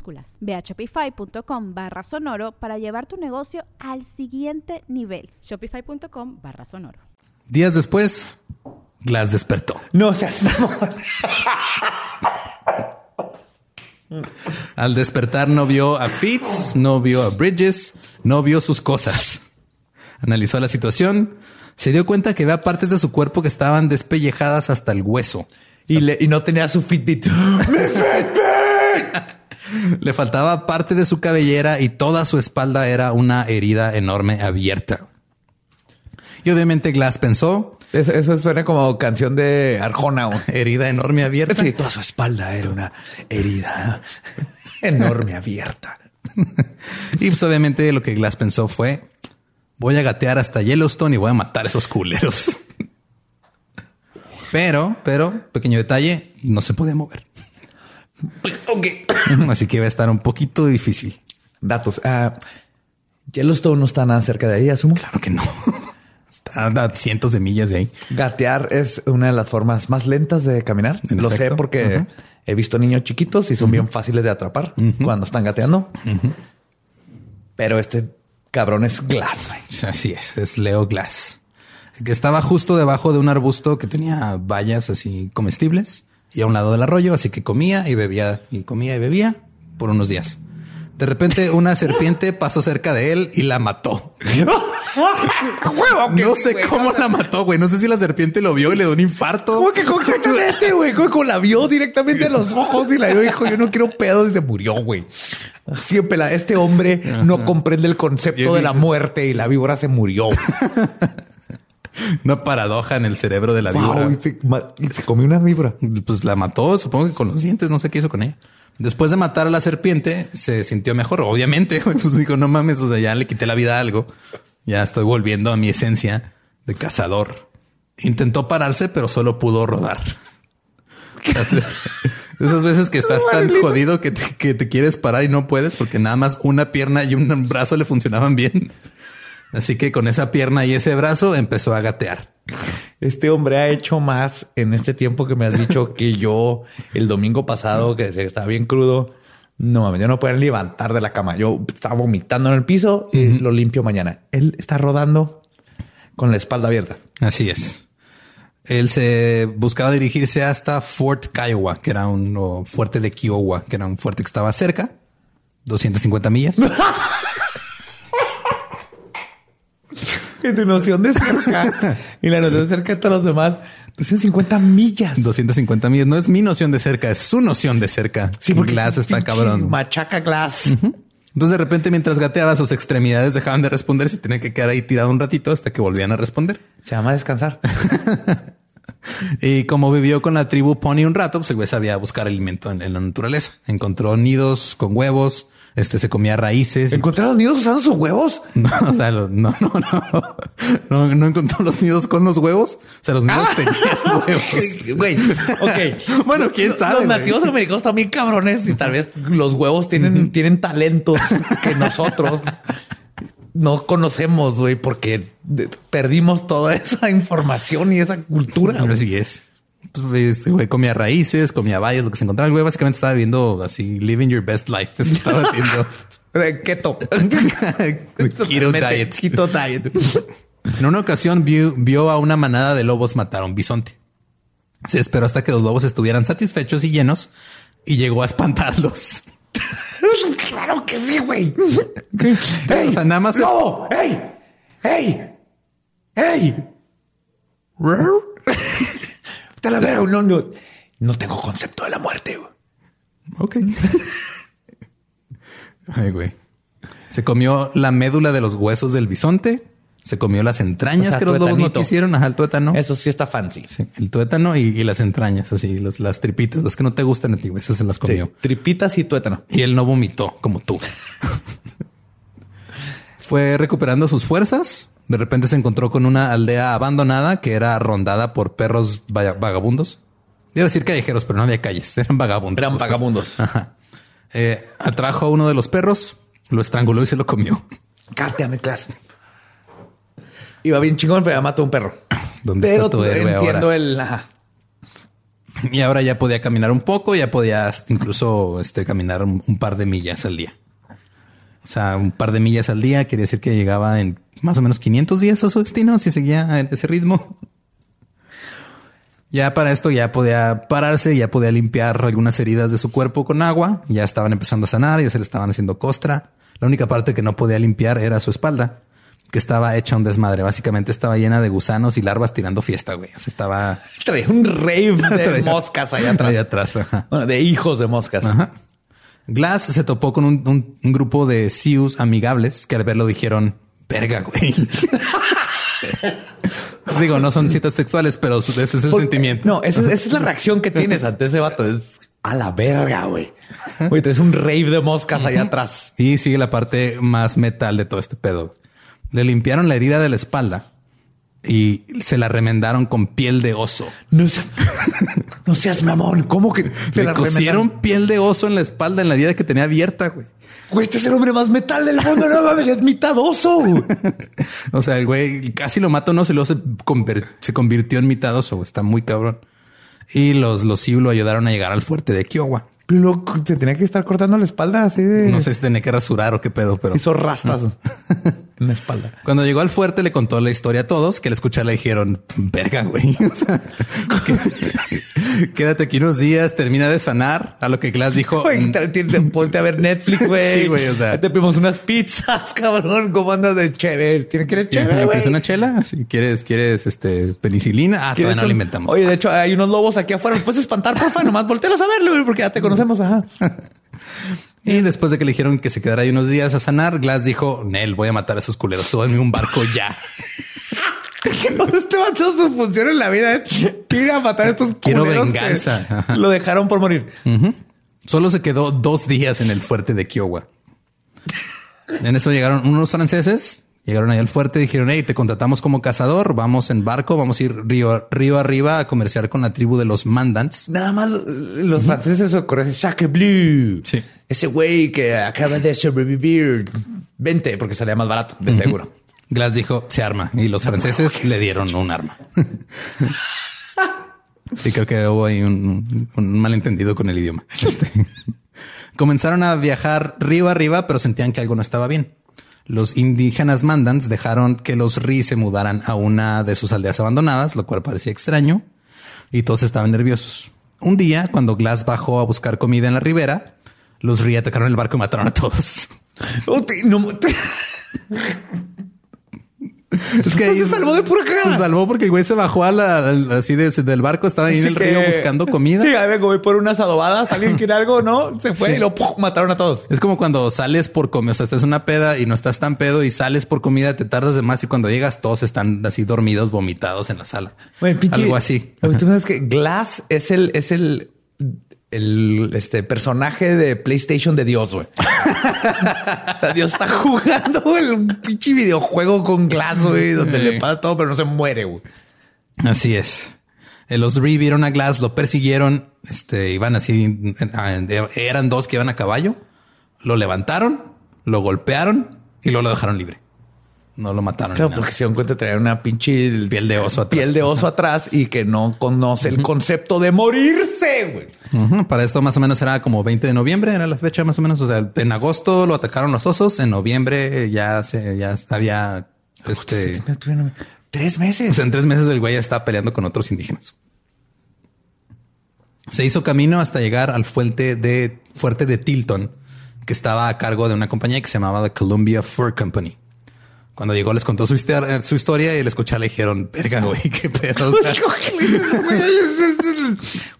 Ve a shopify.com barra sonoro para llevar tu negocio al siguiente nivel. Shopify.com barra sonoro. Días después, Glass despertó. No seas. Al despertar no vio a Fitz, no vio a Bridges, no vio sus cosas. Analizó la situación, se dio cuenta que había partes de su cuerpo que estaban despellejadas hasta el hueso. Y, le- y no tenía su Fitbit. Le faltaba parte de su cabellera y toda su espalda era una herida enorme abierta. Y obviamente Glass pensó, Eso, eso suena como canción de Arjona. herida enorme abierta. Sí, toda su espalda era una herida enorme abierta. Y pues obviamente lo que Glass pensó fue, voy a gatear hasta Yellowstone y voy a matar a esos culeros. Pero, pero, pequeño detalle, no se podía mover. Ok. Así que iba a estar un poquito difícil. Datos. Ah, Yellowstone no está nada cerca de ahí, asumo. Claro que no. Está a cientos de millas de ahí. Gatear es una de las formas más lentas de caminar. En Lo sé porque he visto niños chiquitos y son bien fáciles de atrapar cuando están gateando. Pero este cabrón es glass. güey. Así es, es Leo Glass. Que estaba justo debajo de un arbusto que tenía bayas así comestibles y a un lado del arroyo, así que comía y bebía y comía y bebía por unos días. De repente una serpiente pasó cerca de él y la mató. No sé cómo la mató, güey. No sé si la serpiente lo vio y le dio un infarto. ¿Cómo que exactamente, güey? ¿Cómo, cómo la vio directamente en los ojos y la vio dijo, yo no quiero pedos y se murió, güey. Siempre la, este hombre no comprende el concepto de la muerte y la víbora se murió. Una paradoja en el cerebro de la víbora. Wow, y, se, ma- y se comió una víbora. Pues la mató, supongo que con los dientes, no sé qué hizo con ella. Después de matar a la serpiente, se sintió mejor, obviamente. Pues dijo, no mames, o sea, ya le quité la vida a algo. Ya estoy volviendo a mi esencia de cazador. Intentó pararse, pero solo pudo rodar. Esas veces que estás tan jodido que te, que te quieres parar y no puedes porque nada más una pierna y un brazo le funcionaban bien. Así que con esa pierna y ese brazo empezó a gatear. Este hombre ha hecho más en este tiempo que me has dicho que yo el domingo pasado, que se estaba bien crudo. No mames, yo no puedo levantar de la cama. Yo estaba vomitando en el piso y lo limpio mañana. Él está rodando con la espalda abierta. Así es. Él se buscaba dirigirse hasta Fort Kiowa, que era un fuerte de Kiowa, que era un fuerte que estaba cerca, 250 millas. Que tu noción de cerca y la noción de cerca de todos los demás. 250 millas. 250 millas. No es mi noción de cerca, es su noción de cerca. Sí, porque Glass está cabrón. Machaca Glass. Entonces de repente mientras gateaba sus extremidades dejaban de responder, se tenía que quedar ahí tirado un ratito hasta que volvían a responder. Se llama descansar. Y como vivió con la tribu Pony un rato, pues el güey sabía buscar alimento en, en la naturaleza. Encontró nidos con huevos, este se comía raíces. y ¿Encontrar los nidos usando sus huevos? No, o sea, no, no, no, no, no encontró los nidos con los huevos. O sea, los nidos tenían huevos. Güey, ok. Bueno, quién sabe, Los nativos americanos también cabrones y tal vez los huevos tienen, tienen talentos que nosotros no conocemos, güey, porque perdimos toda esa información y esa cultura. güey. Así es. Pues, Este güey comía raíces, comía bayas, lo que se encontraba. El güey básicamente estaba viendo así, living your best life. Eso estaba haciendo. Eh, Keto. Keto diet. Keto diet. En una ocasión vio, vio a una manada de lobos matar a un bisonte. Se esperó hasta que los lobos estuvieran satisfechos y llenos y llegó a espantarlos. claro que sí, güey. O sea, nada más- ¡Lobo! ¡Ey! ¡Ey! ¡Ey! No, no, no tengo concepto de la muerte. güey. Ok. Ay, güey. Se comió la médula de los huesos del bisonte. Se comió las entrañas O sea, que los lobos no tuetanito. quisieron. Ajá, el tuétano. Eso sí está fancy. Sí, el tuétano y, y las entrañas, así, los- las tripitas, las que no te gustan a ti, güey, esas se las Sí, comió. tripitas y tuétano. Y él no vomitó como tú. Fue recuperando sus fuerzas. De repente se encontró con una aldea abandonada que era rondada por perros vagabundos. A decir callejeros, pero no había calles, eran vagabundos. Eran vagabundos. Ajá. Eh, atrajo a uno de los perros, lo estranguló y se lo comió. Cállate, clase. Iba bien chingón, pero ya mató a un perro. ¿Dónde pero está tu héroe entiendo ahora? el... ajá. Y ahora ya podía caminar un poco, ya podía hasta incluso este, caminar un, un par de millas al día. O sea, un par de millas al día quería decir que llegaba en más o menos 500 días a su destino si seguía en ese ritmo. Ya para esto ya podía pararse, ya podía limpiar algunas heridas de su cuerpo con agua, ya estaban empezando a sanar, ya se le estaban haciendo costra. La única parte que no podía limpiar era su espalda, que estaba hecha un desmadre. Básicamente estaba llena de gusanos y larvas tirando fiesta, güey. O sea, estaba Traía un rave de moscas allá atrás. Ahí atrás, ajá. Bueno, de hijos de moscas. Ajá. Glass se topó con un, un- un grupo de Sioux amigables que al verlo dijeron, verga, güey. Digo, no son citas sexuales, pero ese es el Por- sentimiento. No, esa, es- esa es la reacción que tienes ante ese vato. Es a la verga, güey. Güey, traes un rave de moscas allá atrás. Y sigue la parte más metal de todo este pedo. Le limpiaron la herida de la espalda y se la remendaron con piel de oso. No seas, no seas mamón. ¿Cómo que te Le piel de oso en la espalda en la herida que tenía abierta, güey. Güey, este es el hombre más metal del mundo. No mames, es mitad oso. O sea, el güey casi lo mata, no se lo se, se convirtió en mitad oso. güey. Está muy cabrón. Y los, los Sioux lo ayudaron a llegar al fuerte de Kiowa. Pero luego se tenía que estar cortando la espalda así de... No sé si tenía que rasurar o qué pedo, pero Hizo rastas en la espalda. cuando llegó al fuerte le contó la historia a todos que al escuchar le dijeron, verga, güey. O sea, que- quédate aquí unos días, termina de sanar. A lo que Glass dijo, Güey, te- te- te- ponte a ver Netflix, güey. Sí, güey, o sea. Te pedimos unas pizzas, cabrón. ¿Cómo andas de chévere? ¿Tienes que ¿quieres chévere, güey? una chela? Si quieres, quieres este penicilina. Ah, ¿Quieres todavía no la inventamos. Oye, de hecho, hay unos lobos aquí afuera. ¿Los puedes espantar, porfa? Nomás voltealos a verlo, porque ya te conocemos. Ajá. Y después de que le dijeron que se quedara ahí unos días a sanar, Glass dijo, Nel, voy a matar a esos culeros. Súbanme un barco ya. este vato su función en la vida es ir a matar a estos Quiero culeros venganza. Lo dejaron por morir. Solo se quedó dos días en el fuerte de Kiowa. En eso llegaron unos franceses, llegaron ahí al fuerte y dijeron, hey, te contratamos como cazador, vamos en barco, vamos a ir río, río arriba a comerciar con la tribu de los Mandants. Nada más los franceses Sacre Bleu. Sí. Ese güey que acaba de sobrevivir. Vente, porque salía más barato, de seguro. Glass dijo, se arma. Y los franceses le dieron un arma. sí, creo que hubo ahí un, un malentendido con el idioma. Este, Comenzaron a viajar río arriba, pero sentían que algo no estaba bien. Los indígenas mandans dejaron que los Ri se mudaran a una de sus aldeas abandonadas, lo cual parecía extraño, y todos estaban nerviosos. Un día, cuando Glass bajó a buscar comida en la ribera, los Ri atacaron el barco y mataron a todos. No, Es que No ahí se salvó de pura cagada. Se salvó porque el güey se bajó a la, así de- del barco, estaba ahí en el que- río buscando comida. Sí, ahí vengo, voy por unas adobadas, alguien quiere algo, ¿no? Se fue Sí. y lo ¡pum! mataron a todos. Es como cuando sales por comida, o sea, estás en una peda y no estás tan pedo y sales por comida, te tardas de más y cuando llegas todos están así dormidos, vomitados en la sala. Güey, pinche- Algo así. Güey, Tú sabes que Glass es el, es el, el este personaje de PlayStation de Dios, güey. o sea, Dios está jugando el pinche videojuego con Glass, güey, donde Sí. le pasa todo, pero no se muere, güey. Así es. Eh, Los Ree vieron a Glass, lo persiguieron, este, iban así, en- eran dos que iban a caballo, lo levantaron, lo golpearon y luego lo dejaron libre. No lo mataron. Claro, porque se dan cuenta de traer una pinche Piel de oso atrás. piel de oso atrás y que no conoce el concepto de morirse, güey. Para esto más o menos era como 20 de noviembre, era la fecha más o menos. O sea, en agosto lo atacaron los osos, en noviembre eh, ya se, ya había este. Tres o meses. sea, en tres meses el güey ya estaba peleando con otros indígenas. Se hizo camino hasta llegar al fuerte de fuerte de Tilton, que estaba a cargo de una compañía que se llamaba The Columbia Fur Company. Cuando llegó les contó su, historia, su historia y le escuché le dijeron, verga, güey, qué pedo.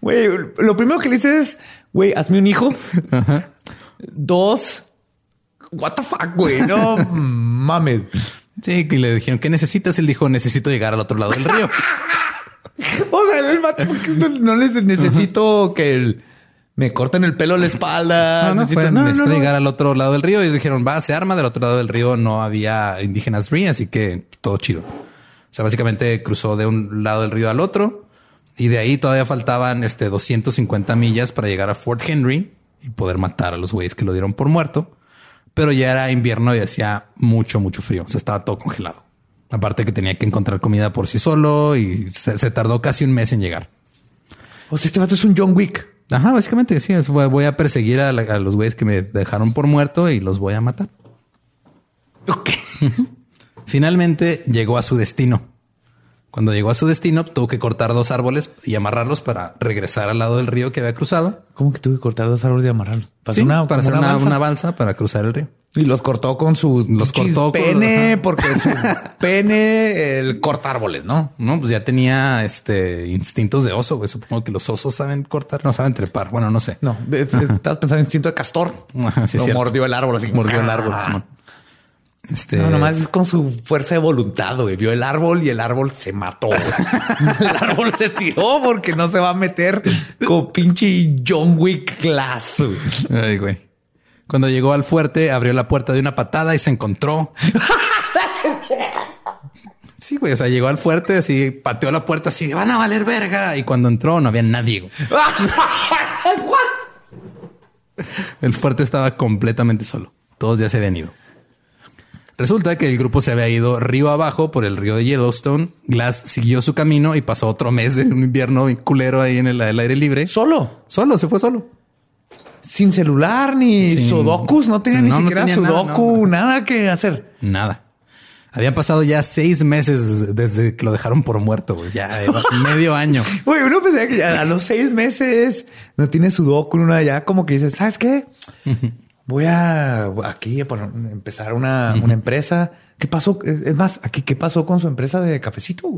Güey, lo primero que le dices es, güey, hazme un hijo. Dos, what the fuck, güey, no mames. Sí, y le dijeron, ¿qué necesitas? Él dijo, necesito llegar al otro lado del río. o sea, el vato, no necesito que el me corten el pelo a la espalda. No, no, necesito, necesito llegar al otro lado del río. Y dijeron, va, se arma. Del otro lado del río no había indígenas free, así que todo chido. O sea, básicamente cruzó de un lado del río al otro. Y de ahí todavía faltaban este 250 millas para llegar a Fort Henry y poder matar a los güeyes que lo dieron por muerto. Pero ya era invierno y hacía mucho, mucho frío. O sea, estaba todo congelado. Aparte que tenía que encontrar comida por sí solo y se, se tardó casi un mes en llegar. O sea, este vato es un John Wick. Ajá, básicamente sí, voy a perseguir a, los güeyes que me dejaron por muerto y los voy a matar. Finalmente llegó a su destino. Cuando llegó a su destino, tuvo que cortar dos árboles y amarrarlos para regresar al lado del río que había cruzado. ¿Cómo que tuvo que cortar dos árboles y amarrarlos? ¿Pasó una, para hacer una, balsa? para cruzar el río. Y los cortó con su los cortó pene, porque su pene el corta árboles, ¿no? No, pues ya tenía este instintos de oso, güey. Supongo que los osos saben cortar, no saben trepar. Bueno, no sé. No, estás pensando en instinto de castor. sí, mordió el árbol, así mordió el árbol. Este... No, nomás es con su fuerza de voluntad, güey. Vio el árbol y el árbol se mató. el árbol se tiró porque no se va a meter con pinche John Wick Glass. Ay, güey. Cuando llegó al fuerte, abrió la puerta de una patada y se encontró. Sí, güey. O sea, llegó al fuerte, así pateó la puerta, así van a valer verga. Y cuando entró, no había nadie. el fuerte estaba completamente solo. Todos ya se habían ido. Resulta que el grupo se había ido río abajo por el río de Yellowstone. Glass siguió su camino y pasó otro mes de un invierno culero ahí en el, aire libre. ¿Solo? Solo, se fue solo. Sin celular ni sudokus, no tenía ni siquiera sudoku, nada, que hacer. Nada. Habían pasado ya seis meses desde que lo dejaron por muerto, Ya medio año. Güey, uno pensaba que a los seis meses no tiene sudoku, una ya como que dice, ¿sabes qué? Voy a aquí a empezar una, empresa. ¿Qué pasó? Es más, aquí, ¿qué pasó con su empresa de cafecito?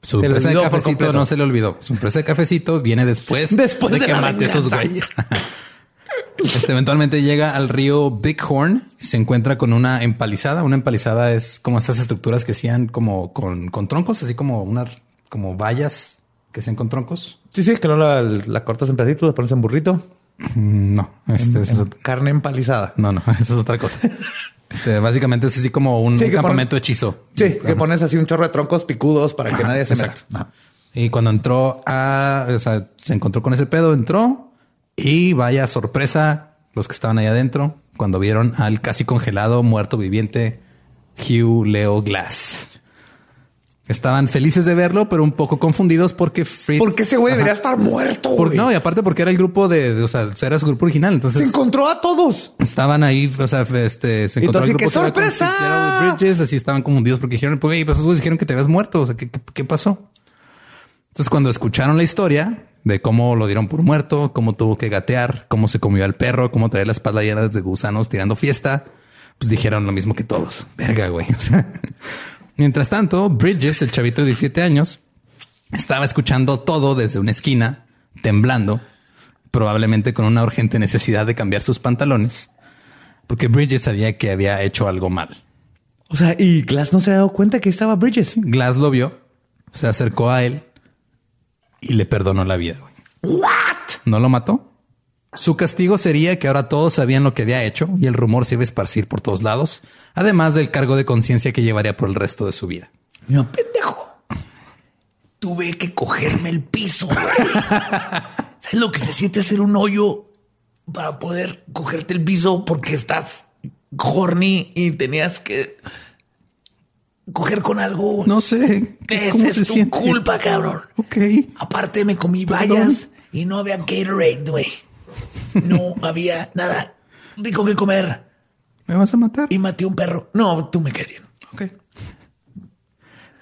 Su empresa de cafecito no se le olvidó. Su empresa de cafecito viene después, después de, que mate esos güeyes. Este eventualmente llega al río Bighorn y se encuentra con una empalizada. Una empalizada es como estas estructuras que hacían como con, troncos, así como unas como vallas que sean con troncos. Sí, sí, que no la, la cortas en pedacitos, la pones en burrito. Mm, no, este es carne empalizada. No, no, eso es otra cosa. Este, básicamente es así como un, campamento hechizo. Sí, que pones así un chorro de troncos picudos para que nadie se meta. Y cuando entró a, o sea, se encontró con ese pedo, entró y vaya sorpresa los que estaban ahí adentro cuando vieron al casi congelado muerto viviente Hugh Leo Glass. Estaban felices de verlo, pero un poco confundidos porque Fritz. Porque ese güey debería estar muerto. no, y aparte porque era el grupo de, o sea, era su grupo original. Entonces se encontró a todos. Estaban ahí, o sea, este se encontró Entonces, ¡Qué sorpresa! Bridges, así estaban confundidos porque dijeron, pues, pues esos dijeron que te habías muerto. O sea, ¿qué, qué, pasó? Entonces, cuando escucharon la historia de cómo lo dieron por muerto, cómo tuvo que gatear, cómo se comió al perro, cómo traía la espalda llena de gusanos tirando fiesta, pues dijeron lo mismo que todos. Verga, güey. O sea, Mientras tanto, Bridges, el chavito de 17 años, estaba escuchando todo desde una esquina, temblando, probablemente con una urgente necesidad de cambiar sus pantalones, porque Bridges sabía que había hecho algo mal. O sea, y Glass no se ha dado cuenta que estaba Bridges. Glass lo vio, se acercó a él y le perdonó la vida. What? ¿No lo mató? Su castigo sería que ahora todos sabían lo que había hecho y el rumor se iba a esparcir por todos lados, además del cargo de conciencia que llevaría por el resto de su vida. No, pendejo. Tuve que cogerme el piso. ¿Sabes lo que se siente hacer un hoyo para poder cogerte el piso porque estás horny y tenías que coger con algo? No sé. ¿Cómo es tu culpa, cabrón. Ok. Aparte me comí vallas y no había Gatorade, güey. No había nada rico que comer. ¿Me vas a matar? Y maté un perro. No, tú me querías. Ok.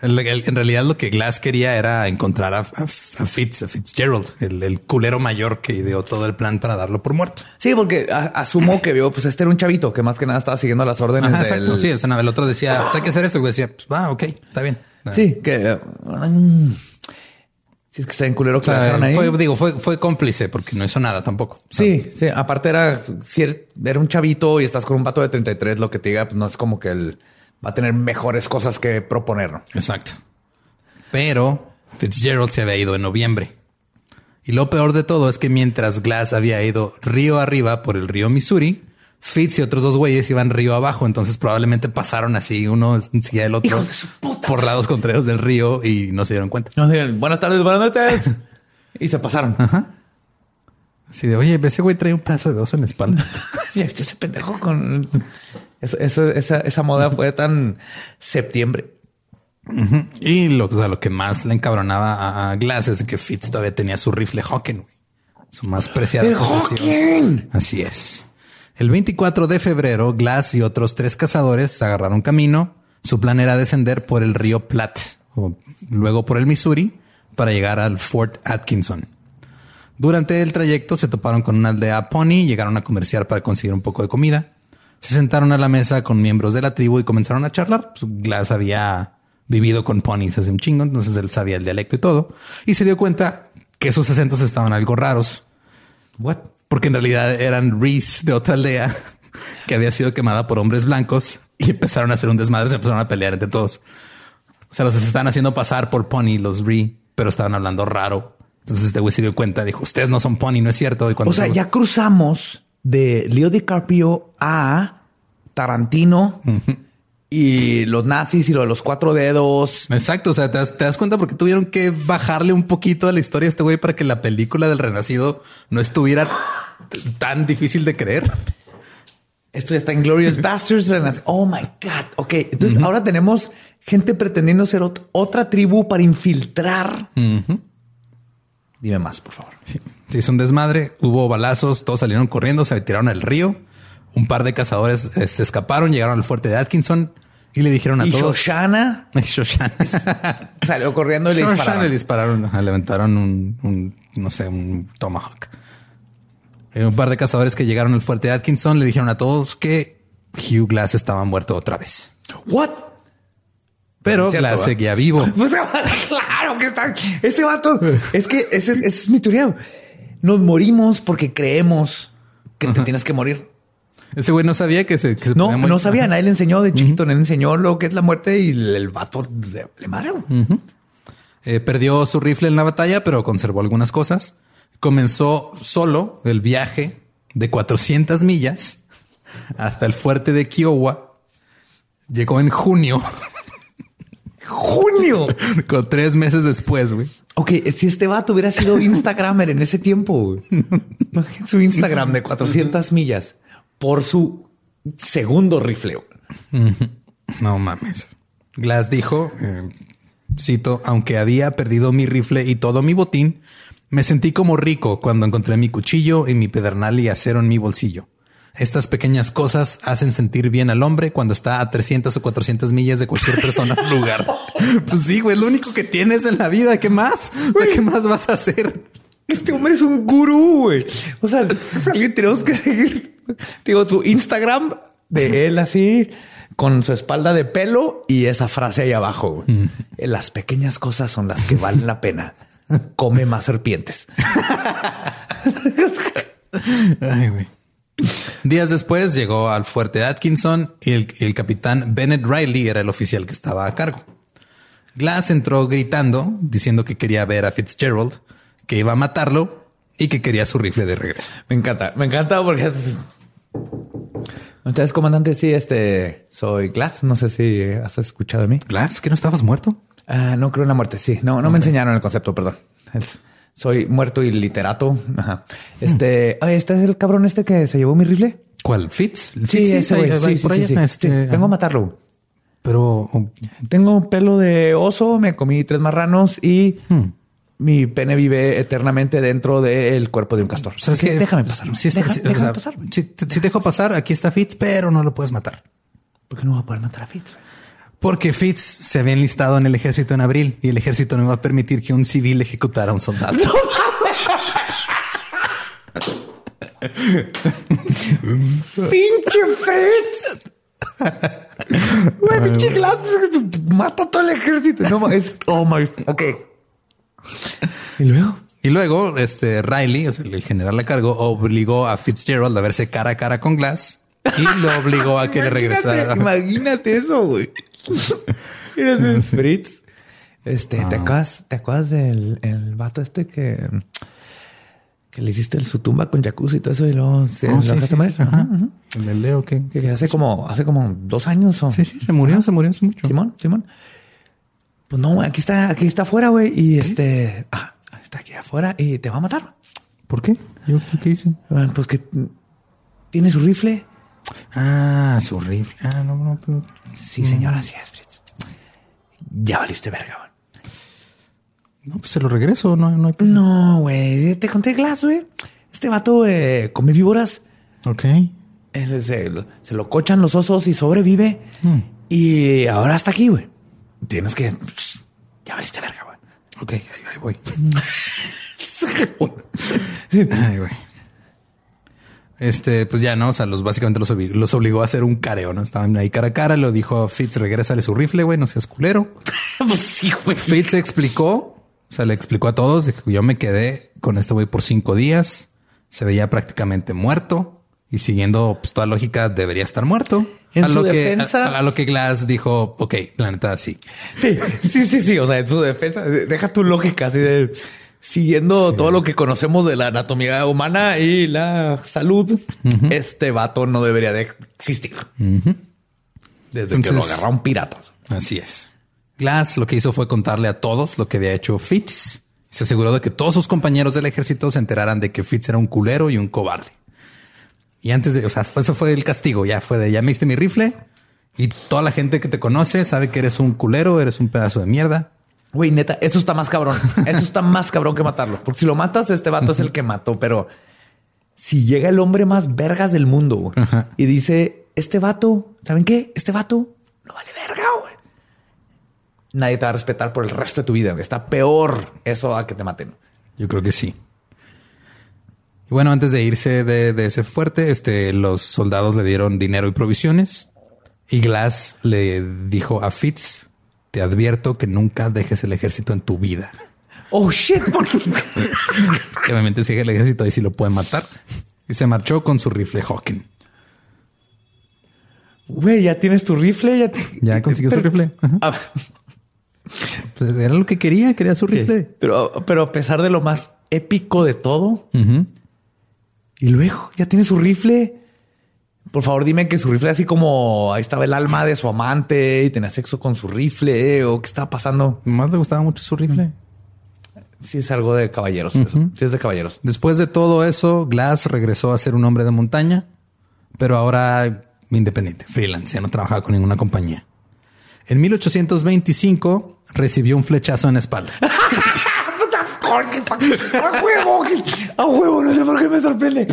El- el- en realidad lo que Glass quería era encontrar a, a- a Fitz, a Fitzgerald, el, el culero mayor que ideó todo el plan para darlo por muerto. Sí, porque a- asumo que vio, pues este era un chavito que más que nada estaba siguiendo las órdenes Ajá, del... exacto. Sí, el, senador- el otro decía, pues hay que hacer esto. Y decía, pues va, ok, está bien. Sí, que... mm, si es que está en culero O que sea, lo dejaron ahí. fue, digo, fue, fue cómplice porque no hizo nada tampoco. O Sí, sí. Aparte era, si er- era un chavito y estás con un vato de 33, lo que te diga, pues no es como que él va a tener mejores cosas que proponer. ¿no? Exacto. Pero Fitzgerald se había ido en noviembre. Y lo peor de todo es que mientras Glass había ido río arriba por el río Missouri, Fitz y otros dos güeyes iban río abajo. Entonces probablemente pasaron así uno encima del otro de puta por lados contrarios del río y no se dieron cuenta. No digan, buenas tardes, buenas noches. y se pasaron. Así de, oye, ese güey trae un pedazo de oso en la espalda. Sí, ¿viste ese pendejo con eso, eso- esa, esa moda fue tan septiembre. y lo, o sea, lo que más le encabronaba a, a Glass es que Fitz todavía tenía su rifle Hawken, güey. Su más preciada ¡El posesión. Hawken! Así es. El 24 de febrero, Glass y otros tres cazadores agarraron camino. Su plan era descender por el río Platte, o luego por el Missouri, para llegar al Fort Atkinson. Durante el trayecto se toparon con una aldea Pony, llegaron a comerciar para conseguir un poco de comida. Se sentaron a la mesa con miembros de la tribu y comenzaron a charlar. Pues, Glass había vivido con ponies hace un chingo, entonces él sabía el dialecto y todo. Y se dio cuenta que sus acentos estaban algo raros. What? Porque en realidad eran Reese de otra aldea que había sido quemada por hombres blancos y empezaron a hacer un desmadre, se empezaron a pelear entre todos. O sea, los estaban haciendo pasar por Pony, los Ree, pero estaban hablando raro. Entonces este güey se dio cuenta, dijo, ustedes no son Pony, no es cierto. Y cuando O sea, se- ya cruzamos de Leo DiCaprio a Tarantino y los nazis y lo de los cuatro dedos. Exacto, o sea, te das, te das cuenta porque tuvieron que bajarle un poquito a la historia a este güey para que la película del Renacido no estuviera tan difícil de creer. Esto ya está en Glorious Bastards. Renac- Oh my God. Ok. Entonces ahora tenemos gente pretendiendo ser ot- otra tribu para infiltrar. Dime más, por favor. Se hizo un desmadre, hubo balazos, todos salieron corriendo, se tiraron al río. Un par de cazadores se escaparon, llegaron al fuerte de Atkinson y le dijeron a Y todos. Shoshana Y Shoshana. salió corriendo y le Shoshana dispararon. le dispararon, un, un, no sé, un tomahawk. Eh, Un par de cazadores que llegaron al fuerte de Atkinson le dijeron a todos que Hugh Glass estaba muerto otra vez. What? Pero cierto, Glass ¿verdad? seguía vivo. Pues, claro que está. Ese vato es que ese es mi teoría. Nos morimos porque creemos que te tienes que morir. Ese güey no sabía que se, que se No, no sabía. Nadie le enseñó de chiquito, nadie le enseñó lo que es la muerte y el, el vato le, le madre. Eh, perdió su rifle en la batalla, pero conservó algunas cosas. Comenzó solo el viaje de 400 millas hasta el fuerte de Kiowa. Llegó en junio, Junio. con tres meses después, güey. Ok, si este vato hubiera sido Instagramer en ese tiempo, güey. Su Instagram de 400 millas por su segundo rifle. No mames. Glass dijo, eh, cito, aunque había perdido mi rifle y todo mi botín, me sentí como rico cuando encontré mi cuchillo y mi pedernal y acero en mi bolsillo. Estas pequeñas cosas hacen sentir bien al hombre cuando está a 300 o 400 millas de cualquier persona o lugar. Pues sí, güey, lo único que tienes en la vida. ¿Qué más? O sea, ¿qué más vas a hacer? Este hombre es un gurú, güey. O sea, alguien tenemos que seguir, digo, su Instagram de él así, con su espalda de pelo y esa frase ahí abajo. güey. Las pequeñas cosas son las que valen la pena. Come más serpientes. Ay, güey. Días después llegó al fuerte de Atkinson y el, el capitán Bennett Riley era el oficial que estaba a cargo. Glass entró gritando, diciendo que quería ver a Fitzgerald, que iba a matarlo y que quería su rifle de regreso. Me encanta, me encanta porque es... Entonces, comandante, sí, este soy Glass. No sé si has escuchado de mí. Glass, ¿que no estabas muerto? Ah, no creo en la muerte. Sí, no, no me enseñaron el concepto, perdón. Es- soy muerto y literato. Ajá. Este, ay, este es el cabrón este que se llevó mi rifle. ¿Cuál? Fitz? Sí, ese güey. Sí, sí, sí, sí. este, a matarlo. Pero oh, Tengo pelo de oso, me comí tres marranos y mi pene vive eternamente dentro del cuerpo de un castor. Déjame pasar. Sí, está- Deja- sí, o déjame sea, pasar. Si, dejo pasar, aquí está Fitz, pero no lo puedes matar. ¿Por qué no voy a poder matar a Fitz? Porque Fitz se había enlistado en el ejército en abril y el ejército no iba a permitir que un civil ejecutara a un soldado. ¡Pinche Fritz! Güey, pinche Glass mata todo el ejército. No, es... Oh, my... Ok. ¿Y luego? Y luego, este Riley, o sea, el general a cargo, obligó a Fitzgerald a verse cara a cara con Glass y lo obligó a que le regresara. Imagínate eso, güey. Fritz. Este, ¿te ah. acuerdas, te acuerdas del el vato este que, que le hiciste su tumba con jacuzzi y todo eso y luego se oh, sí, El del Leo que, que hace como hace como dos años o sí, sí, se murió, se murió hace mucho. Simón, Simón. Pues no, aquí está, aquí está afuera, güey. Y este, ah, está aquí afuera y te va a matar. ¿Por qué? ¿Yo qué, hice? pues que tiene su rifle. Ah, su rifle. Ah, no, no, pero... Sí, señora, así es, Fritz. Ya valiste verga, güey. No, pues se lo regreso, no, no hay No, güey, te conté Glass, güey. Este vato eh, come víboras. Ok. se, lo cochan los osos y sobrevive. Hmm. Y ahora está aquí, güey. Tienes que... Ya valiste verga, güey. Ok, ahí, voy. Ay, güey. Este, pues ya no, o sea, los básicamente los, obligó, a hacer un careo, ¿no? Estaban ahí cara a cara, lo dijo Fitz, regrésale su rifle, güey, no seas culero. pues sí, güey. Fitz explicó, o sea, le explicó a todos, yo me quedé con este güey por cinco días, se veía prácticamente muerto y siguiendo pues, toda lógica debería estar muerto. En a su lo defensa, que a, lo que Glass dijo, ok, la neta sí. Sí, sí, sí, sí. O sea, en su defensa, deja tu lógica así de siguiendo todo lo que conocemos de la anatomía humana y la salud. Este vato no debería de existir desde que lo agarraron piratas. Así es. Glass lo que hizo fue contarle a todos lo que había hecho Fitz. Se aseguró de que todos sus compañeros del ejército se enteraran de que Fitz era un culero y un cobarde. Y antes de, o sea, eso fue el castigo. Ya fue de, ya me mi rifle y toda la gente que te conoce sabe que eres un culero, eres un pedazo de mierda. Güey, neta, eso está más cabrón. Eso está más cabrón que matarlo. Porque si lo matas, este vato es el que mató. Pero si llega el hombre más vergas del mundo y dice, este vato, ¿saben qué? Este vato no vale verga, güey. Nadie te va a respetar por el resto de tu vida. Está peor eso a que te maten. Yo creo que sí. Y bueno, antes de irse de, ese fuerte, este, los soldados le dieron dinero y provisiones. Y Glass le dijo a Fitz, te advierto que nunca dejes el ejército en tu vida. Oh shit, porque obviamente sigue el ejército y si lo puede matar. Y se marchó con su rifle Hawking. Güey, ya tienes tu rifle, ya, ya consiguió su rifle. Pues era lo que quería, quería su rifle. Pero, pero a pesar de lo más épico de todo, y luego ya tiene su rifle. Por favor, dime que su rifle, así como ahí estaba el alma de su amante y tenía sexo con su rifle o qué estaba pasando. Más le gustaba mucho su rifle. Sí, es algo de caballeros. Sí, es de caballeros. Después de todo eso, Glass regresó a ser un hombre de montaña, pero ahora independiente, freelance, ya no trabajaba con ninguna compañía. En 1825 recibió un flechazo en la espalda. A huevo, a huevo, no sé por qué me sorprende.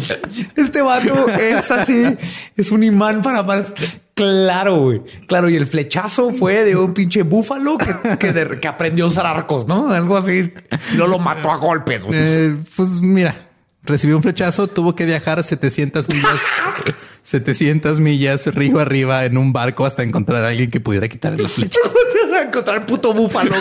Este vato es así, es un imán para más. Claro, güey. Claro, y el flechazo fue de un pinche búfalo que, que, aprendió a usar arcos, ¿no? Algo así. Y no lo mató a golpes, güey. Eh, pues mira, recibió un flechazo, tuvo que viajar 700 millas. 700 millas río arriba en un barco hasta encontrar a alguien que pudiera quitarle la flecha. encontrar el puto búfalo.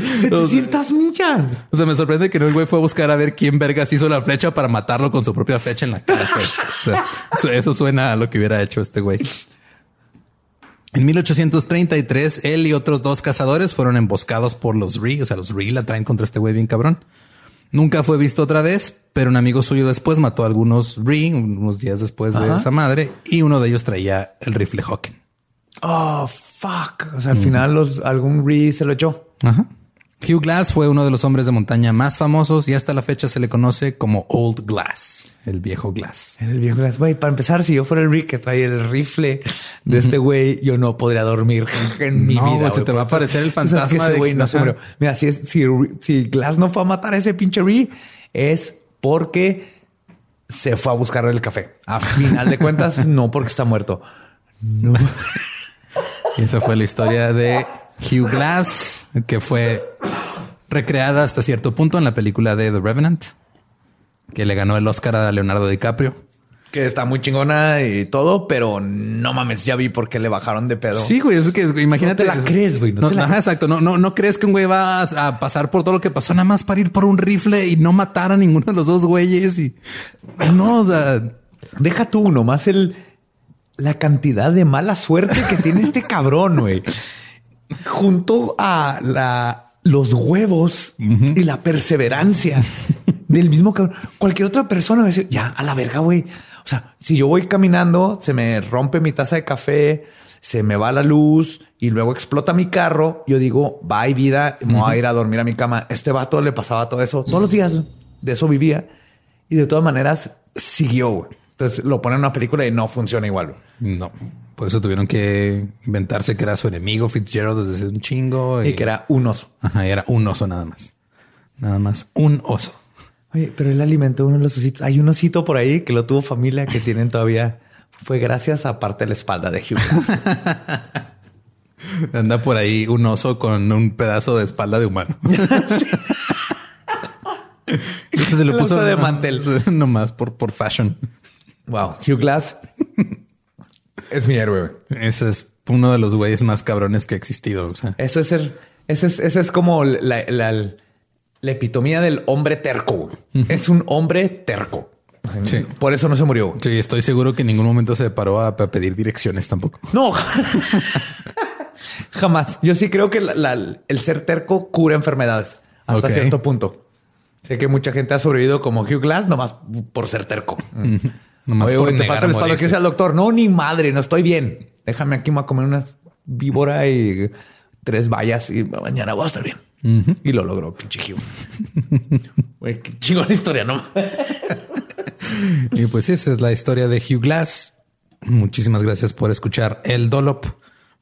700 millas. O sea, me sorprende que no el güey fue a buscar a ver quién vergas hizo la flecha para matarlo con su propia flecha en la cara. eso suena a lo que hubiera hecho este güey. En 1833, él y otros dos cazadores fueron emboscados por los Ree. O sea, los Ree la traen contra este güey bien cabrón. Nunca fue visto otra vez, pero un amigo suyo después mató a algunos Ree unos días después de esa madre y uno de ellos traía el rifle Hawking. Oh, fuck. O sea, al final los, algún Ree se lo echó. Ajá. Hugh Glass fue uno de los hombres de montaña más famosos y hasta la fecha se le conoce como Old Glass, el viejo Glass. El viejo Glass. Güey, para empezar, si yo fuera el Rick que trae el rifle de este güey, yo no podría dormir en mi vida. se te va a aparecer el fantasma de güey no se. Mira, si, si, Glass no fue a matar a ese pinche Rick, es porque se fue a buscar el café. A final de cuentas, no porque está muerto. y esa fue la historia de Hugh Glass, que fue recreada hasta cierto punto en la película de The Revenant, que le ganó el Oscar a Leonardo DiCaprio. Que está muy chingona y todo, pero no mames, ya vi por qué le bajaron de pedo. Sí, güey, es que imagínate. No te la crees, güey. No, exacto. No, no, no crees que un güey va a, pasar por todo lo que pasó nada más para ir por un rifle y no matar a ninguno de los dos güeyes. Y no, o sea, deja tú nomás el la cantidad de mala suerte que tiene este cabrón, güey. Junto a la los huevos y la perseverancia del mismo cabrón. Cualquier otra persona va a decir, ya, a la verga, güey. O sea, si yo voy caminando, se me rompe mi taza de café, se me va la luz y luego explota mi carro, yo digo, bye vida, me voy a ir a dormir a mi cama. Este vato le pasaba todo eso todos los días, de eso vivía y de todas maneras siguió. Entonces lo ponen en una película y no funciona igual. No. Por eso tuvieron que inventarse que era su enemigo Fitzgerald desde un chingo. Y, que era un oso. Ajá, era un oso nada más. Nada más un oso. Oye, pero él alimentó uno de los ositos. Hay un osito por ahí que lo tuvo familia que tienen todavía. Fue gracias a parte de la espalda de Hugh. Anda por ahí un oso con un pedazo de espalda de humano. se le puso de mantel. Nomás por, por fashion. Wow. Hugh Glass es mi héroe. Ese es uno de los güeyes más cabrones que ha existido. Eso es ser, ese es, ese es como la, la, epitomía del hombre terco. Es un hombre terco. Por eso no se murió. Sí, estoy seguro que en ningún momento se paró a, pedir direcciones tampoco. No, jamás. Yo sí creo que el ser terco cura enfermedades hasta cierto punto. Sé que mucha gente ha sobrevivido como Hugh Glass nomás por ser terco. Nomás Oye, te falta el espalda que sea el doctor. No, ni madre, no estoy bien. Déjame aquí, me a comer una víbora y tres vallas y mañana voy a estar bien. Y lo logró, pinche Hugh. Güey, qué chingón historia, ¿no? y pues esa es la historia de Hugh Glass. Muchísimas gracias por escuchar El Dolop.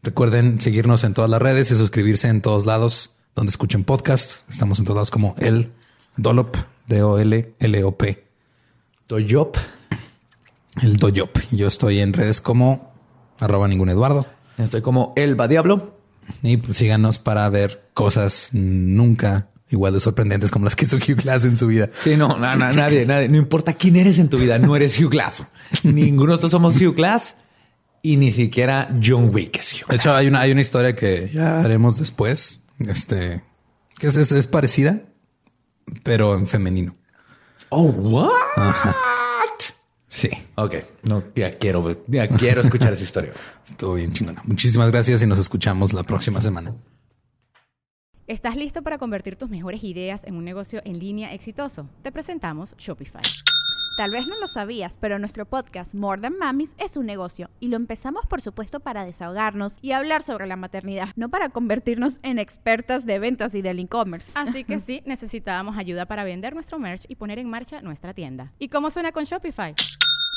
Recuerden seguirnos en todas las redes y suscribirse en todos lados donde escuchen podcast. Estamos en todos lados como El Dolop, D-O-L-L-O-P. Doyop el Doyop. Yo estoy en redes como arroba ningún Eduardo. Estoy como Elba Diablo. Y pues síganos para ver cosas nunca igual de sorprendentes como las que hizo Hugh Glass en su vida. Sí, no, nadie, nadie. No importa quién eres en tu vida, no eres Hugh Glass. Ninguno de nosotros somos Hugh Glass y ni siquiera John Wick es Hugh De hecho, hay una, hay una historia que ya haremos después. Este que es, es, parecida, pero en femenino. Oh, what? Sí. Ok. No, ya quiero, ya quiero escuchar esa historia. Estuvo bien chingona. Muchísimas gracias y nos escuchamos la próxima semana. ¿Estás listo para convertir tus mejores ideas en un negocio en línea exitoso? Te presentamos Shopify. Tal vez no lo sabías, pero nuestro podcast More Than Mamis es un negocio y lo empezamos por supuesto para desahogarnos y hablar sobre la maternidad, no para convertirnos en expertas de ventas y del e-commerce. Así que sí, necesitábamos ayuda para vender nuestro merch y poner en marcha nuestra tienda. ¿Y cómo suena con Shopify?